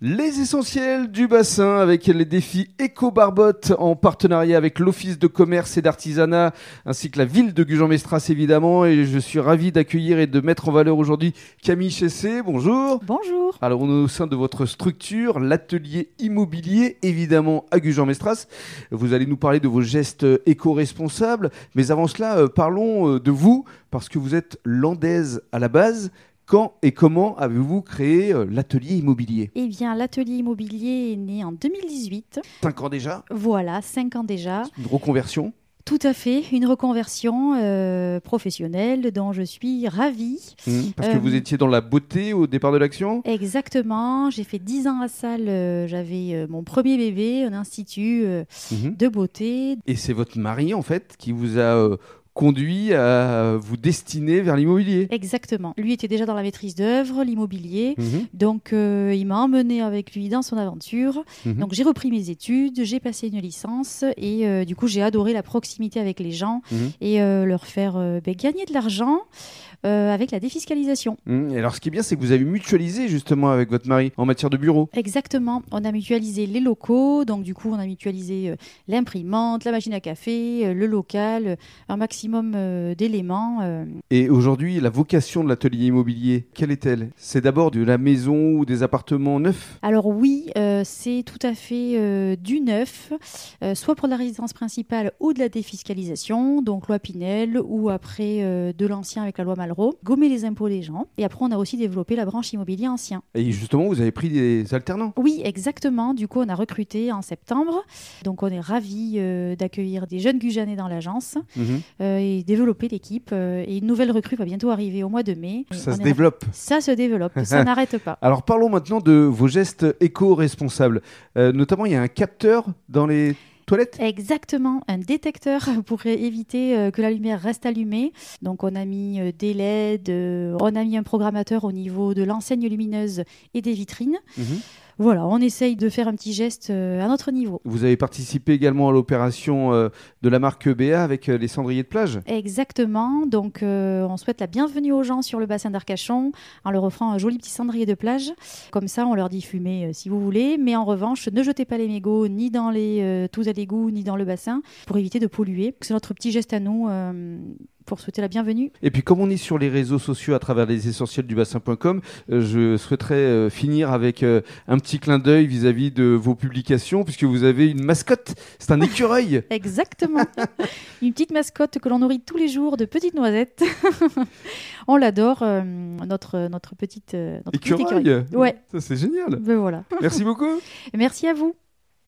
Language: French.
Les essentiels du bassin avec les défis éco-barbotte en partenariat avec l'Office de commerce et d'artisanat ainsi que la ville de Gujan-Mestras évidemment et je suis ravi d'accueillir et de mettre en valeur aujourd'hui Camille Chessé. Bonjour. Bonjour. Alors on est au sein de votre structure, l'atelier immobilier évidemment à Gujan-Mestras. Vous allez nous parler de vos gestes éco-responsables mais avant cela euh, parlons euh, de vous parce que vous êtes landaise à la base quand et comment avez-vous créé euh, l'atelier immobilier? Eh bien, l'atelier immobilier est né en 2018. Cinq ans déjà? Voilà, cinq ans déjà. Une reconversion? Tout à fait, une reconversion euh, professionnelle dont je suis ravie. Mmh, Parce que Euh, vous étiez dans la beauté au départ de l'action? Exactement, j'ai fait dix ans à salle, euh, j'avais mon premier bébé, un institut Mhm. de beauté. Et c'est votre mari en fait qui vous a conduit à vous destiner vers l'immobilier Exactement. Lui était déjà dans la maîtrise d'œuvre, l'immobilier. Mhm, Donc, euh, il m'a emmené avec lui dans son aventure. mhm. Donc j'ai repris mes études, j'ai passé une licence et euh, du coup j'ai adoré la proximité avec les gens Mhm. et euh, leur faire ben, gagner de l'argent euh, avec la défiscalisation. Et alors ce qui est bien c'est que vous avez mutualisé justement avec votre mari en matière de bureau. Exactement, on a mutualisé les locaux, donc du coup on a mutualisé euh, l'imprimante, la machine à café, euh, le local, un maximum euh, d'éléments. euh. Et aujourd'hui la vocation de l'atelier immobilier, quelle est-elle? C'est d'abord de la maison ou des appartements neufs? Alors oui, euh, c'est tout à fait du neuf, soit pour la résidence principale ou de la défiscalisation, donc loi Pinel, ou après de l'ancien avec la loi Malraux, gommer les impôts des gens. Et après on a aussi développé la branche immobilier ancien. Et justement vous avez pris des alternants? Oui, exactement. Du coup, on a recruté en septembre. Donc, on est ravis euh, d'accueillir des jeunes Gujanais dans l'agence Mhm. euh, et développer l'équipe. euh, et une nouvelle recrue va bientôt arriver au mois de mai. Ça On se développe. Ça se développe. ça n'arrête pas. Alors parlons maintenant de vos gestes éco-responsables. Euh, notamment, il y a un capteur dans les toilettes? Exactement, un détecteur pour éviter euh, que la lumière reste allumée. Donc on a mis euh, des LED, euh, on a mis un programmateur au niveau de l'enseigne lumineuse et des vitrines. Mhm. Voilà, on essaye de faire un petit geste euh, à notre niveau. Vous avez participé également à l'opération euh, de la marque EBA avec euh, les cendriers de plage? Exactement, donc on souhaite la bienvenue aux gens sur le bassin d'Arcachon en leur offrant un joli petit cendrier de plage. Comme ça, on leur dit fumer si vous voulez, mais en revanche, ne jetez pas les mégots ni dans les tous à l'égout ni dans le bassin pour éviter de polluer. C'est notre petit geste à nous pour souhaiter la bienvenue. Et puis comme on est sur les réseaux sociaux à travers les essentiels du bassin.com, euh, je souhaiterais euh, finir avec euh, un petit clin d'œil vis-à-vis de vos publications puisque vous avez une mascotte, c'est un écureuil. Exactement. Une petite mascotte que l'on nourrit tous les jours de petites noisettes. on l'adore, notre, notre petite, notre petit écureuil. Ouais. Ça c'est génial. Ben voilà. Merci beaucoup. Merci à vous.